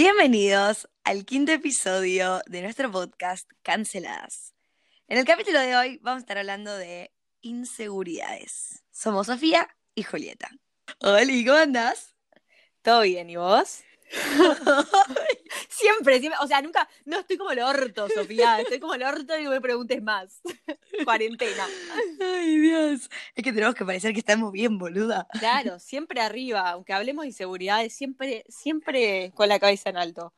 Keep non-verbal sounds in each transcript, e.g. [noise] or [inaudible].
Bienvenidos al quinto episodio de nuestro podcast Canceladas. En el capítulo de hoy vamos a estar hablando de inseguridades. Somos Sofía y Julieta. Hola, ¿cómo andás? ¿Todo bien? ¿Y vos? [laughs] siempre, siempre, o sea, nunca, no estoy como el orto, Sofía, estoy como el orto y no me preguntes más. [laughs] Cuarentena. Ay, Dios. Es que tenemos que parecer que estamos bien, boluda. Claro, siempre arriba, aunque hablemos de inseguridades, siempre, siempre con la cabeza en alto.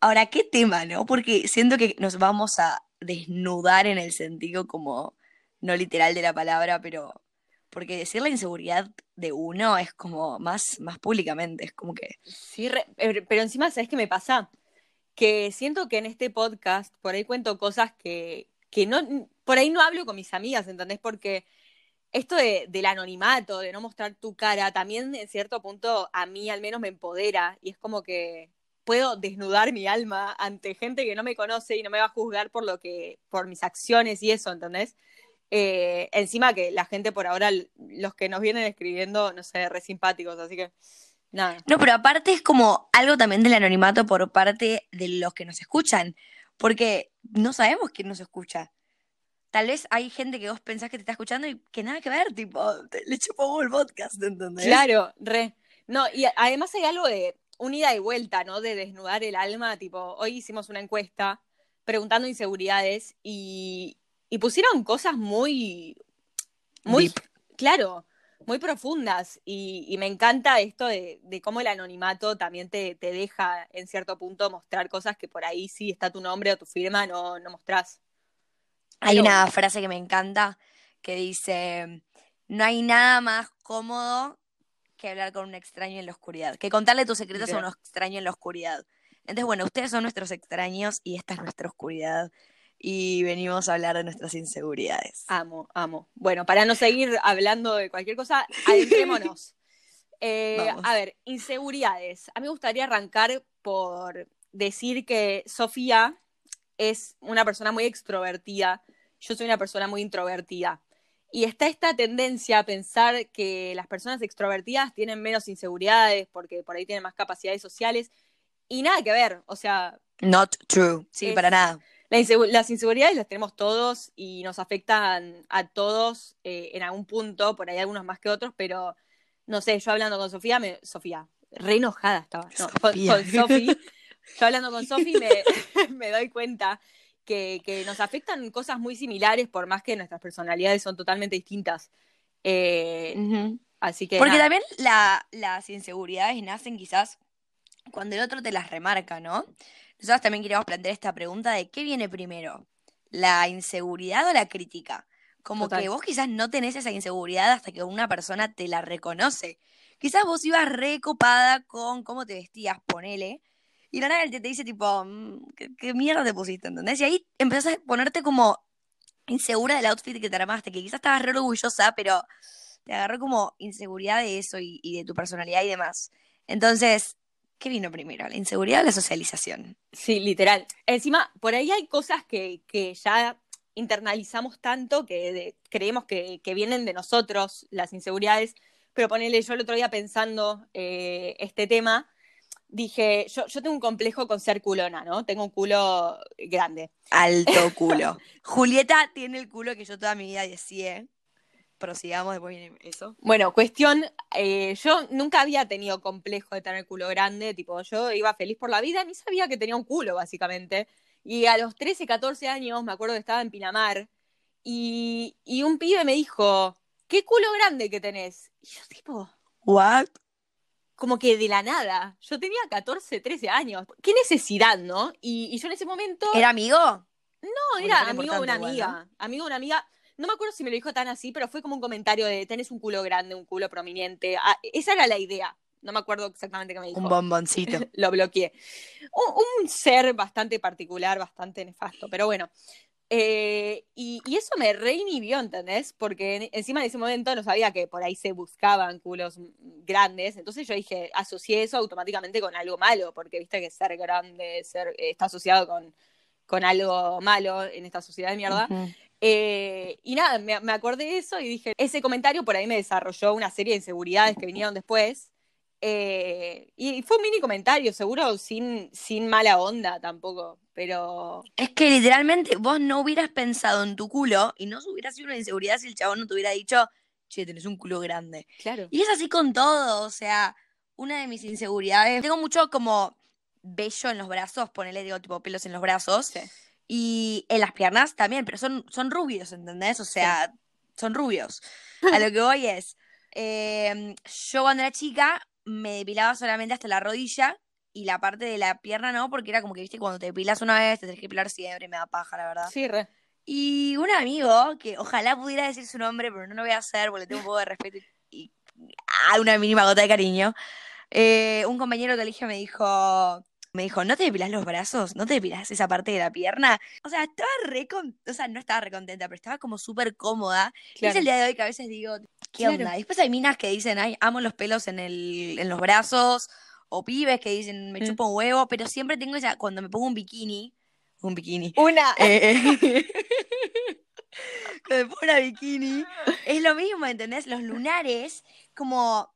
Ahora, ¿qué tema, no? Porque siento que nos vamos a desnudar en el sentido como, no literal de la palabra, pero porque decir la inseguridad de uno es como más, más públicamente, es como que... Sí, eh, pero encima, ¿sabes qué me pasa? Que siento que en este podcast por ahí cuento cosas que, que no, por ahí no hablo con mis amigas, ¿entendés? Porque esto de, del anonimato, de no mostrar tu cara, también en cierto punto a mí al menos me empodera y es como que puedo desnudar mi alma ante gente que no me conoce y no me va a juzgar por lo que, por mis acciones y eso, ¿entendés? Eh, encima que la gente por ahora, los que nos vienen escribiendo, no sé, re simpáticos, así que nada. No, pero aparte es como algo también del anonimato por parte de los que nos escuchan, porque no sabemos quién nos escucha. Tal vez hay gente que vos pensás que te está escuchando y que nada que ver, tipo, le chupó el podcast, ¿entendés? Claro, re. No, y además hay algo de un ida y vuelta, ¿no? De desnudar el alma, tipo, hoy hicimos una encuesta preguntando inseguridades y, y pusieron cosas muy, muy, claro, muy profundas. Y, me encanta esto de, cómo el anonimato también te, te, deja en cierto punto mostrar cosas que por ahí sí está tu nombre o tu firma, no, no mostrás. Hay una frase que me encanta que dice, no hay nada más cómodo que hablar con un extraño en la oscuridad, que contarle tus secretos a un extraño en la oscuridad. Entonces, bueno, ustedes son nuestros extraños y esta es nuestra oscuridad y venimos a hablar de nuestras inseguridades. Amo, amo. Bueno, para no seguir hablando de cualquier cosa, adentrémonos. [laughs] Eh, a ver, inseguridades. A mí me gustaría arrancar por decir que Sofía es una persona muy extrovertida, yo soy una persona muy introvertida. Y está esta tendencia a pensar que las personas extrovertidas tienen menos inseguridades porque por ahí tienen más capacidades sociales. Y nada que ver, o sea... Not true, sí, para nada las inseguridades las tenemos todos y nos afectan a todos eh, en algún punto, por ahí algunos más que otros, pero no sé, yo hablando con Sofía, me, Sofía, re enojada estaba, no, con, Sofía, [laughs] yo hablando con Sofía me, [laughs] me doy cuenta que, que, nos afectan cosas muy similares, por más que nuestras personalidades son totalmente distintas. Eh, así que. Porque también las inseguridades nacen quizás cuando el otro te las remarca, ¿no? Nosotros también queríamos plantear esta pregunta de qué viene primero, la inseguridad o la crítica. Como que vos quizás no tenés esa inseguridad hasta que una persona te la reconoce. Quizás vos ibas recopada con cómo te vestías, ponele, y la nada te, te dice tipo, mm, ¿qué, mierda te pusiste? ¿Entendés? Y ahí empezás a ponerte como insegura del outfit que te armaste, que quizás estabas re orgullosa, pero te agarró como inseguridad de eso y, y de tu personalidad y demás. Entonces, ¿Qué vino primero? ¿La inseguridad o la socialización? Sí, literal. Encima, por ahí hay cosas que, que ya internalizamos tanto que creemos que, que, vienen de nosotros, las inseguridades, pero ponele yo el otro día pensando eh, este tema, dije, yo, yo tengo un complejo con ser culona, ¿no? Tengo un culo grande. Alto [laughs] culo. Julieta tiene el culo que yo toda mi vida decía prosigamos, después viene eso. Bueno, cuestión, eh, yo nunca había tenido complejo de tener culo grande, tipo, yo iba feliz por la vida, ni sabía que tenía un culo, básicamente. Y a los 13, 14 años, me acuerdo que estaba en Pinamar, y, y un pibe me dijo, ¿qué culo grande que tenés? Y yo tipo, ¿what? Como que de la nada. Yo tenía 14, 13 años. ¿Qué necesidad, no? Y, yo en ese momento... ¿Era amigo? No, era amigo de una amiga. Amigo de una amiga no me acuerdo si me lo dijo tan así, pero fue como un comentario de tenés un culo grande, un culo prominente. Ah, esa era la idea. No me acuerdo exactamente qué me dijo. Un bomboncito. [laughs] lo bloqueé. Un, ser bastante particular, bastante nefasto, pero bueno. Eh, y, eso me reinhibió, ¿entendés? Porque encima en ese momento no sabía que por ahí se buscaban culos grandes. Entonces yo dije, asocié eso automáticamente con algo malo, porque viste que ser grande ser, está asociado con, con algo malo en esta sociedad de mierda. Eh, y nada, me, acordé de eso y dije, ese comentario por ahí me desarrolló una serie de inseguridades que vinieron después. Eh, y fue un mini comentario, seguro sin, sin mala onda tampoco, pero... Es que literalmente vos no hubieras pensado en tu culo y no hubiera sido una inseguridad si el chabón no te hubiera dicho, che, tenés un culo grande. Claro. Y es así con todo, o sea, una de mis inseguridades, tengo mucho como vello en los brazos, ponele, digo, tipo pelos en los brazos. Sí. Y en las piernas también, pero son, son rubios, ¿entendés? O sea, son rubios. [laughs] A lo que voy es, eh, yo cuando era chica me depilaba solamente hasta la rodilla y la parte de la pierna no, porque era como que, viste, cuando te depilas una vez, te tenés que depilar siempre, y me da paja, la verdad. Sí, re. Y un amigo, que ojalá pudiera decir su nombre, pero no lo voy a hacer porque le tengo un poco de respeto y, y- ah, una mínima gota de cariño. Eh, un compañero de colegio me dijo, me dijo, ¿no te depilas los brazos? ¿No te depilas esa parte de la pierna? O sea, estaba re con- o sea, no estaba re contenta, pero estaba como súper cómoda. Y es el día de hoy que a veces digo, ¿qué Claro. onda? Después hay minas que dicen, ay, amo los pelos en el, en los brazos, o pibes que dicen, me Mm. chupo un huevo, pero siempre tengo esa, cuando me pongo un bikini, un bikini, Una. eh, [laughs] cuando me pongo una bikini, es lo mismo, ¿entendés? Los lunares, como,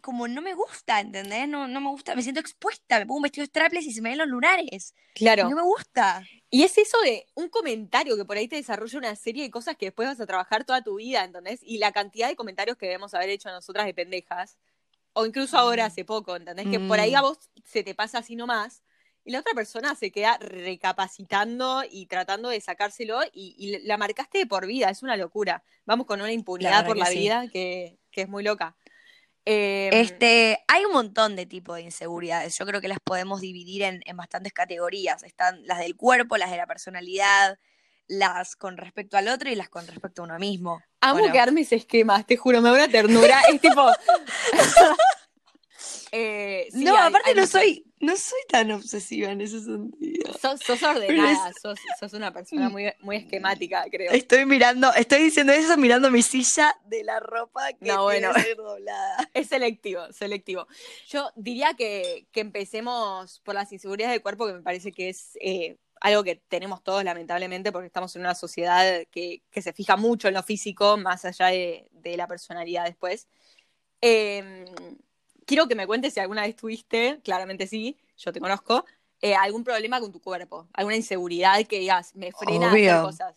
como no me gusta, ¿entendés? No, no me gusta, me siento expuesta, me pongo un vestido strapless y se me ven los lunares. Claro. No me gusta. Y es eso de un comentario que por ahí te desarrolla una serie de cosas que después vas a trabajar toda tu vida, ¿entendés? Y la cantidad de comentarios que debemos haber hecho nosotras de pendejas, o incluso ahora Mm. hace poco, ¿entendés? Que por ahí Mm. a vos se te pasa así nomás, y la otra persona se queda recapacitando y tratando de sacárselo, y, y la marcaste de por vida, es una locura. Vamos con una impunidad por la sí. vida que, que es muy loca. Eh, Este, hay un montón de tipos de inseguridades. Yo creo que las podemos dividir en, en bastantes categorías. Están las del cuerpo, las de la personalidad, las con respecto al otro y las con respecto a uno mismo. Amo Bueno. que armes esquemas, te juro, me da una ternura. es tipo. [laughs] [laughs] Eh, sí, no, hay- aparte hay no muchas- soy, no soy tan obsesiva en ese sentido. Sos, sos ordenada, sos, sos una persona muy, muy esquemática, creo. Estoy mirando, estoy diciendo eso mirando mi silla de la ropa que No, bueno. tiene que ser doblada. [laughs] Es selectivo, selectivo. Yo diría que, que empecemos por las inseguridades del cuerpo, que me parece que es eh, algo que tenemos todos, lamentablemente, porque estamos en una sociedad que, que se fija mucho en lo físico, más allá de, de la personalidad después. Eh, quiero que me cuentes si alguna vez tuviste, claramente sí, yo te conozco, eh, algún problema con tu cuerpo, alguna inseguridad que digas, me frena a hacer Obvio. cosas.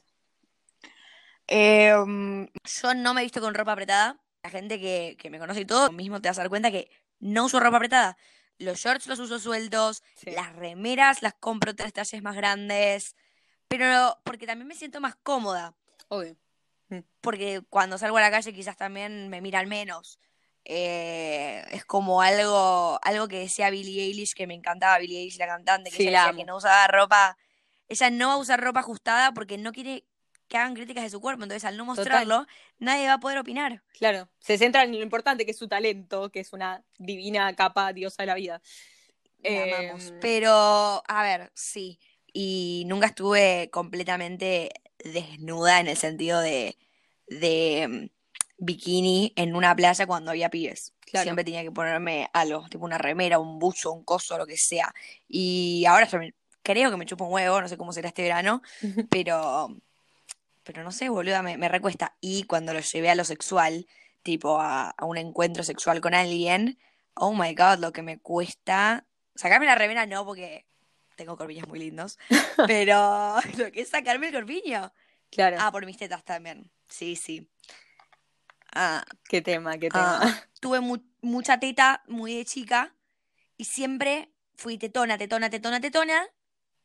Eh, mm, yo no me he visto con ropa apretada. La gente que, que me conoce y todo, mismo te vas a dar cuenta que no uso ropa apretada. Los shorts los uso sueltos, Sí. las remeras las compro tres talles más grandes, pero porque también me siento más cómoda. Obvio. porque cuando salgo a la calle quizás también me miran menos. Eh, es como algo, algo que decía Billie Eilish, que me encantaba Billie Eilish, la cantante, que Sí, ella la decía que no usaba ropa, ella no va a usar ropa ajustada porque no quiere que hagan críticas de su cuerpo, entonces al no Total. mostrarlo, nadie va a poder opinar. Claro, se centra en lo importante que es su talento, que es una divina capa diosa de la vida. La Eh, amamos. Pero, a ver, sí. Y nunca estuve completamente desnuda en el sentido de, de mm, bikini en una playa cuando había pibes. Claro. Siempre tenía que ponerme algo, tipo una remera, un buzo, un coso, lo que sea. Y ahora yo me- creo que me chupo un huevo, no sé cómo será este verano, [laughs] pero, pero no sé, boluda, me, me recuesta. Y cuando lo llevé a lo sexual, tipo a, a un encuentro sexual con alguien, oh my god, lo que me cuesta. Sacarme la remera no, porque tengo corpiños muy lindos, [laughs] pero [laughs] lo que es sacarme el corpiño. Claro, Ah, por mis tetas también. Sí, sí. Ah, qué tema, qué tema. ah, [laughs] tuve mu- mucha teta muy de chica y siempre fui tetona, tetona, tetona, tetona,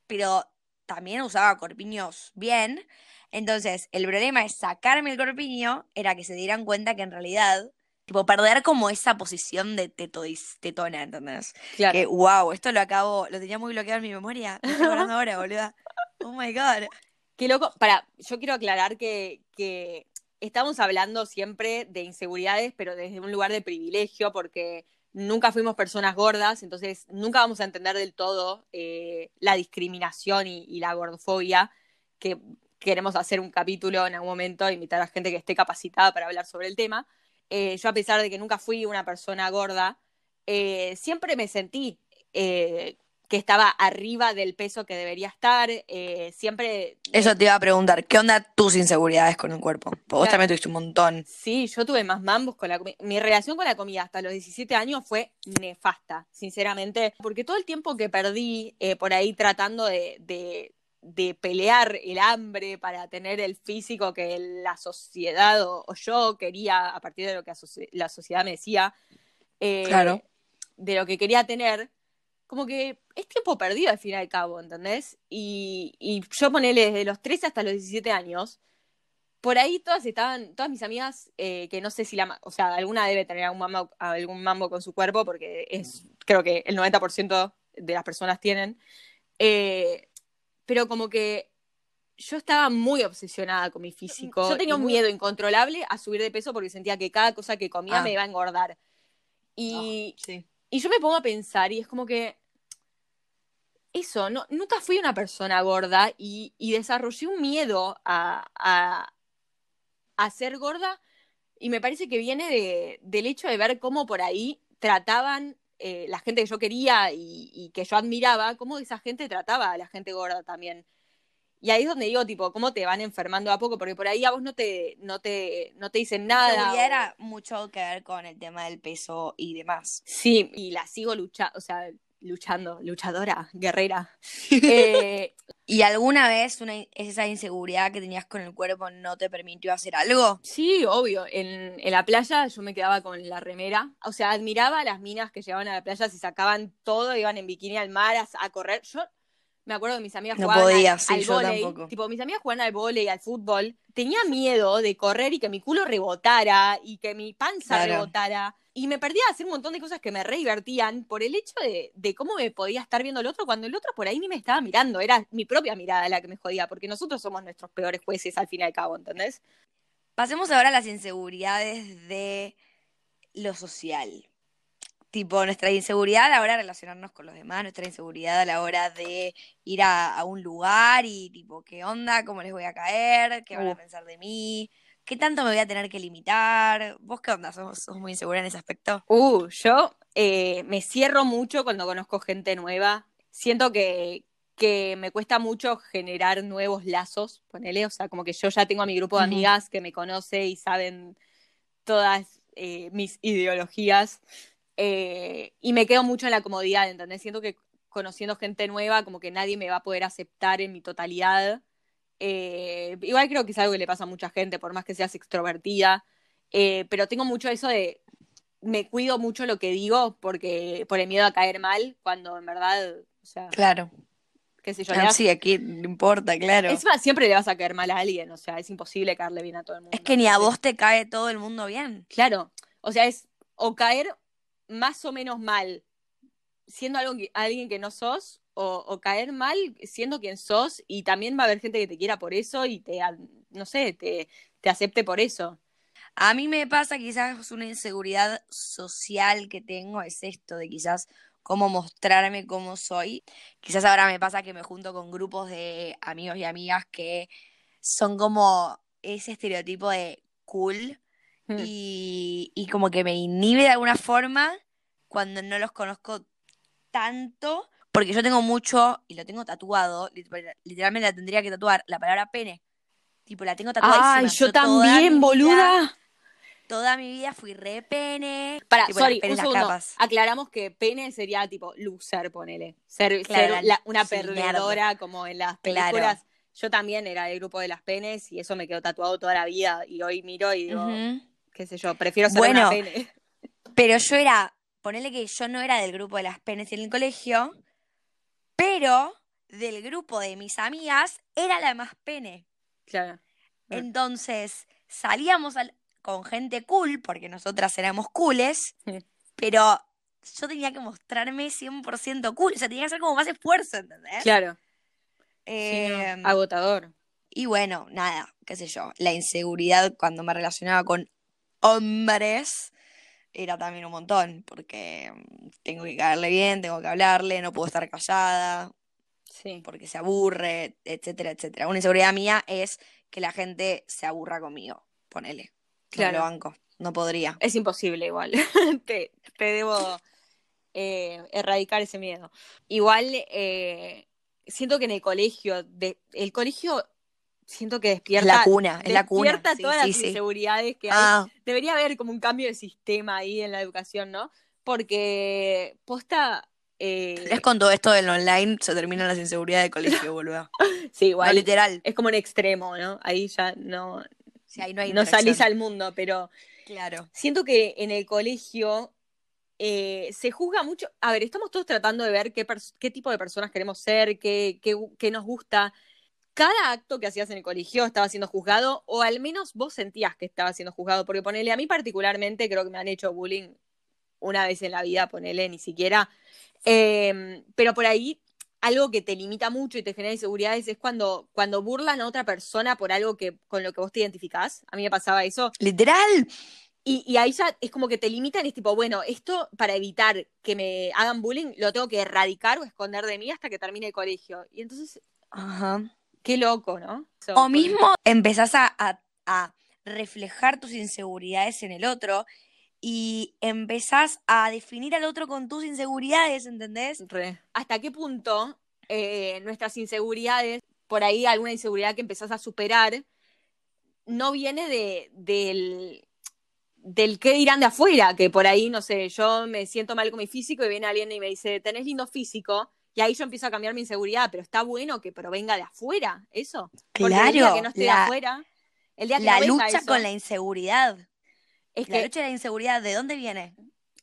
pero también usaba corpiños bien. Entonces, el problema es sacarme el corpiño, era que se dieran cuenta que en realidad, tipo, perder como esa posición de tetois- tetona, ¿entendés? Claro. Que, wow, esto lo acabo, lo tenía muy bloqueado en mi memoria. Me estoy [laughs] ahora, boluda. Oh my god. Qué loco. Para, yo quiero aclarar que, que estamos hablando siempre de inseguridades, pero desde un lugar de privilegio, porque nunca fuimos personas gordas, entonces nunca vamos a entender del todo eh, la discriminación y, la gordofobia, que queremos hacer un capítulo en algún momento, invitar a gente que esté capacitada para hablar sobre el tema. Eh, yo a pesar de que nunca fui una persona gorda, eh, siempre me sentí que estaba arriba del peso que debería estar. eh, siempre. Eso te iba a preguntar, ¿qué onda tus inseguridades con el cuerpo? Porque Vos Claro. también tuviste un montón. Sí, yo tuve más mambos con la comida. Mi relación con la comida hasta los 17 años fue nefasta, sinceramente, porque todo el tiempo que perdí eh, por ahí tratando de, de- de pelear el hambre para tener el físico que la sociedad o, o yo quería a partir de lo que la sociedad me decía, eh, Claro. de lo que quería tener, como que es tiempo perdido al fin y al cabo, ¿entendés? Y, y yo ponele desde los 13 hasta los 17 años, por ahí todas estaban, todas mis amigas, eh, que no sé si la, o sea, alguna debe tener algún mambo, algún mambo con su cuerpo, porque es, creo que el 90% de las personas tienen, eh, pero como que yo estaba muy obsesionada con mi físico. Yo tenía un y muy- miedo incontrolable a subir de peso porque sentía que cada cosa que comía Ah. me iba a engordar. Y, sí. Y yo me pongo a pensar y es como que eso, no, nunca fui una persona gorda y, desarrollé un miedo a, a, ser gorda y me parece que viene de, del hecho de ver cómo por ahí trataban eh, la gente que yo quería y que yo admiraba, cómo esa gente trataba a la gente gorda también. Y ahí es donde digo, tipo, cómo te van enfermando a poco, porque por ahí a vos no te, no te, no te dicen nada. O- era mucho que ver con el tema del peso y demás. Sí, y la sigo luchando, o sea, luchando, luchadora, guerrera. [laughs] Eh, ¿Y alguna vez una, esa inseguridad que tenías con el cuerpo no te permitió hacer algo? sí, obvio, en, en la playa yo me quedaba con la remera, o sea, admiraba a las minas que llegaban a la playa, se sacaban todo, iban en bikini al mar a, a correr. Yo me acuerdo que mis amigas No jugaban podía, al, sí, al tampoco. tipo, mis amigas jugaban al vóley, al fútbol. Tenía miedo de correr y que mi culo rebotara y que mi panza Claro. rebotara. Y me perdía de hacer un montón de cosas que me re divertían por el hecho de, de cómo me podía estar viendo el otro cuando el otro por ahí ni me estaba mirando. Era mi propia mirada la que me jodía, porque nosotros somos nuestros peores jueces al fin y al cabo, ¿entendés? Pasemos ahora a las inseguridades de lo social. Tipo, nuestra inseguridad a la hora de relacionarnos con los demás, nuestra inseguridad a la hora de ir a, a un lugar y tipo, ¿qué onda? ¿Cómo les voy a caer? ¿Qué van a pensar de mí? ¿Qué tanto me voy a tener que limitar? ¿Vos qué onda? ¿Sos, sos muy insegura en ese aspecto? Uh, yo eh, me cierro mucho cuando conozco gente nueva. Siento que, que me cuesta mucho generar nuevos lazos, ponele, o sea, como que yo ya tengo a mi grupo de amigas que me conoce y saben todas eh, mis ideologías. Eh, y me quedo mucho en la comodidad, ¿entendés? Siento que conociendo gente nueva, como que nadie me va a poder aceptar en mi totalidad. Eh, igual creo que es algo que le pasa a mucha gente, por más que seas extrovertida. Eh, pero tengo mucho eso de me cuido mucho lo que digo porque por el miedo a caer mal, cuando en verdad, o sea, Claro. qué sé yo, le Ah, sí, aquí no importa, claro. encima siempre le vas a caer mal a alguien, o sea, es imposible caerle bien a todo el mundo. Es que ni a vos te cae todo el mundo bien. Claro, o sea, es o caer más o menos mal siendo algo alguien que no sos, o, caer mal siendo quien sos, y también va a haber gente que te quiera por eso y te, no sé, te, te acepte por eso. A mí me pasa quizás una inseguridad social que tengo, es esto de quizás cómo mostrarme cómo soy. Quizás ahora me pasa que me junto con grupos de amigos y amigas que son como ese estereotipo de cool Mm. y, y como que me inhibe de alguna forma cuando no los conozco tanto, porque yo tengo mucho, y lo tengo tatuado, liter- literalmente la tendría que tatuar, la palabra pene. Tipo, la tengo tatuadísima. Ay, yo también, vida- boluda. Toda mi vida fui re pene. Para, tipo, las sorry, un segundo. capas. Aclaramos que pene sería tipo loser, ponele. Ser, Claro, ser la- la- una sí, perdedora como en las Claro. películas. Yo también era del grupo de las penes y eso me quedó tatuado toda la vida. Y hoy miro y digo. Qué sé yo, prefiero ser Bueno. una pene. Pero yo era, ponele que yo no era del grupo de las penes en el colegio, pero del grupo de mis amigas era la más pene. Claro. Entonces salíamos al- con gente cool, porque nosotras éramos cooles, Sí. pero yo tenía que mostrarme 100% cool, o sea, tenía que hacer como más esfuerzo, ¿entendés? Claro. Sí, no, Agotador. Y bueno, nada, qué sé yo, la inseguridad cuando me relacionaba con hombres era también un montón, porque mm, tengo que caerle bien, tengo que hablarle, no puedo estar callada, Sí. porque se aburre, etcétera, etcétera. Una inseguridad mía es que la gente se aburra conmigo, ponele. No Claro. lo banco, no podría. Es imposible igual. [laughs] te, te debo eh, erradicar ese miedo. Igual eh, siento que en el colegio, de, el colegio siento que despierta, la cuna, es la cuna. despierta Sí, todas sí, las inseguridades que hay. Ah, Debería haber como un cambio de sistema ahí en la educación, ¿no? Porque posta... eh, es con todo esto del online se terminan las inseguridades de colegio, boludo. [laughs] sí, No, igual. literal. es como un extremo, ¿no? Ahí ya no, Sí, ahí no hay no salís al mundo, pero Claro. siento que en el colegio eh, se juzga mucho. A ver, estamos todos tratando de ver qué, tipo de personas queremos ser, qué, qué, qué nos gusta. Cada acto que hacías en el colegio estaba siendo juzgado, o al menos vos sentías que estaba siendo juzgado, porque ponele, a mí particularmente creo que me han hecho bullying una vez en la vida, ponele, ni siquiera. Eh, pero por ahí, algo que te limita mucho y te genera inseguridades es cuando, cuando burlan a otra persona por algo que, con lo que vos te identificás. A mí me pasaba eso. Literal. Y, y ahí ya es como que te limitan y es tipo, bueno, esto para evitar que me hagan bullying lo tengo que erradicar o esconder de mí hasta que termine el colegio. Y entonces, Ajá. Qué loco, ¿no? So, O mismo empezás a, a- a reflejar tus inseguridades en el otro y empezás a definir al otro con tus inseguridades, ¿entendés? Re. ¿Hasta qué punto eh, nuestras inseguridades, por ahí alguna inseguridad que empezás a superar, no viene de, del, del qué dirán de afuera? Que por ahí, no sé, yo me siento mal con mi físico y viene alguien y me dice, tenés lindo físico. Y ahí yo empiezo a cambiar mi inseguridad, pero está bueno que provenga de afuera, eso. Porque el día Claro, que no esté de afuera, el día que La no lucha eso, con la inseguridad. es La que, lucha de la inseguridad, ¿de dónde viene?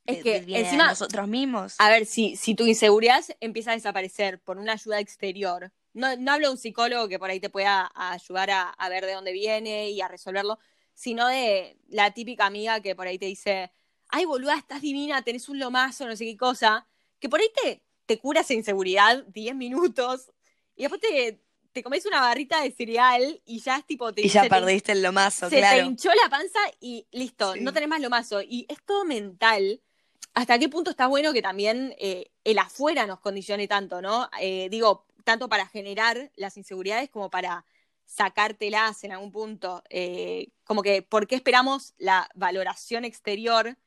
Es que viene de encima- nosotros mismos. A ver, si, si tu inseguridad empieza a desaparecer por una ayuda exterior, no, no hablo de un psicólogo que por ahí te pueda a- ayudar a, a ver de dónde viene y a resolverlo, sino de la típica amiga que por ahí te dice, ay boluda, estás divina, tenés un lomazo, no sé qué cosa, que por ahí te, te cura esa inseguridad 10 minutos y después te, te comes una barrita de cereal y ya es tipo... Te, y ya se te- perdiste el lomazo, se te claro. hinchó la panza y listo, Sí. no tenés más lomazo. Y es todo mental. ¿Hasta qué punto está bueno que también eh, el afuera nos condicione tanto, ¿no? Eh, digo, tanto para generar las inseguridades como para sacártelas en algún punto. Eh, como que, ¿por qué esperamos la valoración exterior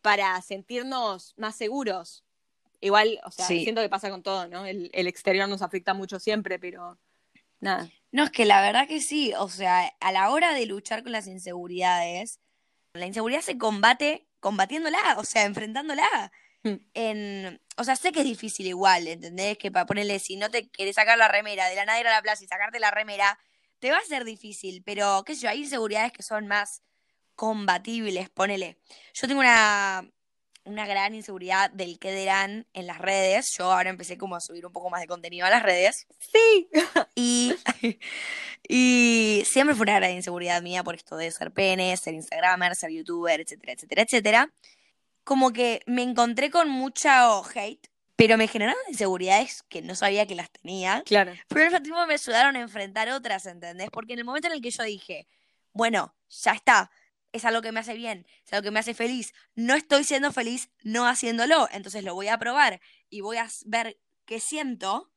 para sentirnos más seguros? Igual, o sea, Sí. siento que pasa con todo, ¿no? El, el exterior nos afecta mucho siempre, pero nada. No, es que la verdad que sí, o sea, a la hora de luchar con las inseguridades, la inseguridad se combate combatiéndola, o sea, enfrentándola. Hmm. En, o sea, sé que es difícil igual, ¿entendés? Que para ponerle, si no te querés sacar la remera de la nada ir a la plaza y sacarte la remera, te va a ser difícil, pero qué sé yo, hay inseguridades que son más combatibles, ponele. Yo tengo una, una gran inseguridad del qué dirán en las redes. Yo ahora empecé como a subir un poco más de contenido a las redes. Sí. [laughs] Y, [laughs] y siempre fue una gran inseguridad mía por esto de ser pene, ser instagramer, ser youtuber, etcétera, etcétera, etcétera. Como que me encontré con mucho hate, pero me generaron inseguridades que no sabía que las tenía. Claro. Pero al mismo tiempo me ayudaron a enfrentar otras, ¿entendés? Porque en el momento en el que yo dije, bueno, ya está, es algo que me hace bien, es algo que me hace feliz, no estoy siendo feliz no haciéndolo, entonces lo voy a probar y voy a ver qué siento.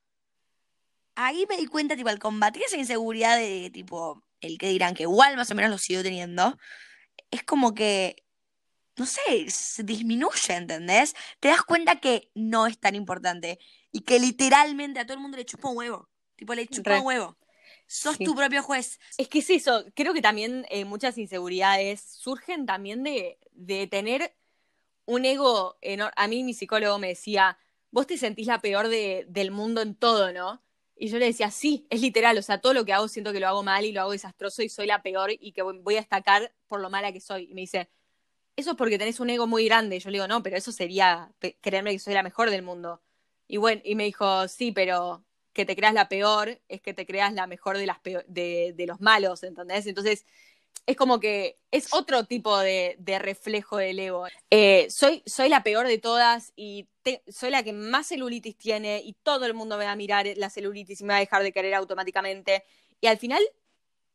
Ahí me di cuenta, tipo, al combatir esa inseguridad de, tipo, el que dirán, que igual más o menos lo sigo teniendo, es como que, no sé, se disminuye, ¿entendés? Te das cuenta que no es tan importante y que literalmente a todo el mundo le chupa un huevo. Tipo, le chupa Re. un huevo. Sos Sí. tu propio juez. Es que es eso, creo que también eh, muchas inseguridades surgen también de, de tener un ego enorme. A mí mi psicólogo me decía, vos te sentís la peor de- del mundo en todo, ¿no? Y yo le decía, sí, es literal, o sea, todo lo que hago siento que lo hago mal y lo hago desastroso y soy la peor y que voy a destacar por lo mala que soy. Y me dice, eso es porque tenés un ego muy grande. Y yo le digo, no, pero eso sería creerme que soy la mejor del mundo. Y bueno, y me dijo, sí, pero que te creas la peor es que te creas la mejor de, las de, los malos, ¿entendés? Entonces, es como que es otro tipo de, reflejo del ego. Eh, soy, soy la peor de todas y soy la que más celulitis tiene y todo el mundo me va a mirar la celulitis y me va a dejar de querer automáticamente. Y al final,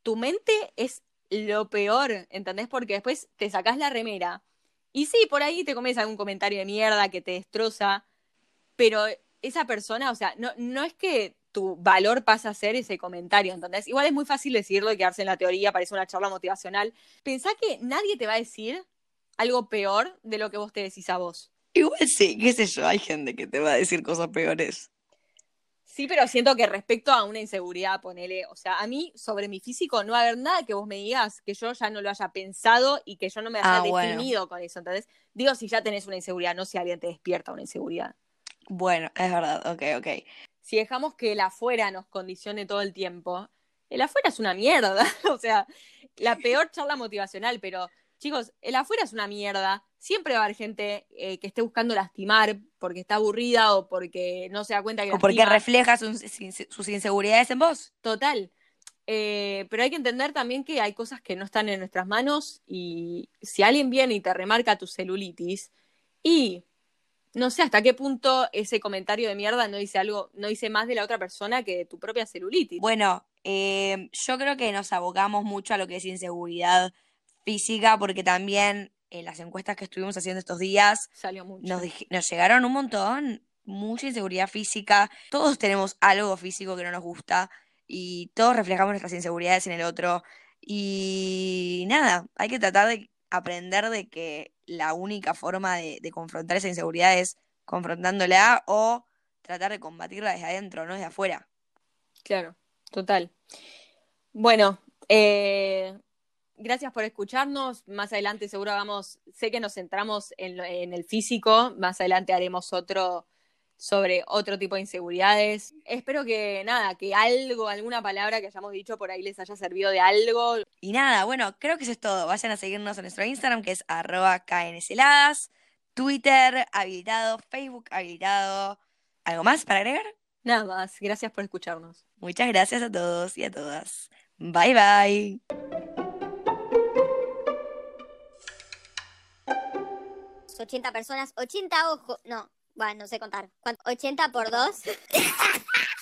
tu mente es lo peor, ¿entendés? Porque después te sacás la remera y sí, por ahí te comes algún comentario de mierda que te destroza, pero esa persona, o sea, no, no es que tu valor pasa a ser ese comentario, ¿entendés? Igual es muy fácil decirlo y quedarse en la teoría, parece una charla motivacional. Pensá que nadie te va a decir algo peor de lo que vos te decís a vos. Igual sí, qué sé yo, hay gente que te va a decir cosas peores. Sí, pero siento que respecto a una inseguridad, ponele, o sea, a mí sobre mi físico no va a haber nada que vos me digas que yo ya no lo haya pensado y que yo no me haya Ah, bueno. definido con eso. Entonces, digo si ya tenés una inseguridad, no si alguien te despierta una inseguridad. Bueno, es verdad, ok, ok. Si dejamos que el afuera nos condicione todo el tiempo, el afuera es una mierda. [laughs] o sea, la peor charla motivacional, pero chicos, el afuera es una mierda. Siempre va a haber gente eh, que esté buscando lastimar porque está aburrida o porque no se da cuenta que O porque lastima. refleja sus, sus inseguridades en vos. Total. Eh, pero hay que entender también que hay cosas que no están en nuestras manos y si alguien viene y te remarca tu celulitis y no sé hasta qué punto ese comentario de mierda no dice algo, no dice más de la otra persona que de tu propia celulitis. Bueno, eh, yo creo que nos abocamos mucho a lo que es inseguridad física, porque también en las encuestas que estuvimos haciendo estos días Salió mucho. nos, nos llegaron un montón, mucha inseguridad física. Todos tenemos algo físico que no nos gusta y todos reflejamos nuestras inseguridades en el otro. Y nada, hay que tratar de aprender de que la única forma de, confrontar esa inseguridad es confrontándola o tratar de combatirla desde adentro, no desde afuera. Claro, total. Bueno, eh, gracias por escucharnos. Más adelante seguro vamos, sé que nos centramos en, en el físico, más adelante haremos otro sobre otro tipo de inseguridades. Espero que nada, que algo, alguna palabra que hayamos dicho por ahí les haya servido de algo. Y nada, bueno, creo que eso es todo. Vayan a seguirnos en nuestro Instagram, que es arroba knsladas, Twitter habilitado, Facebook habilitado. ¿Algo más para agregar? Nada más, gracias por escucharnos. Muchas gracias a todos y a todas. Bye bye. 80 personas, 80 ojos, no, bueno, no sé contar. ¿Cuánto? 80 por 2. [laughs]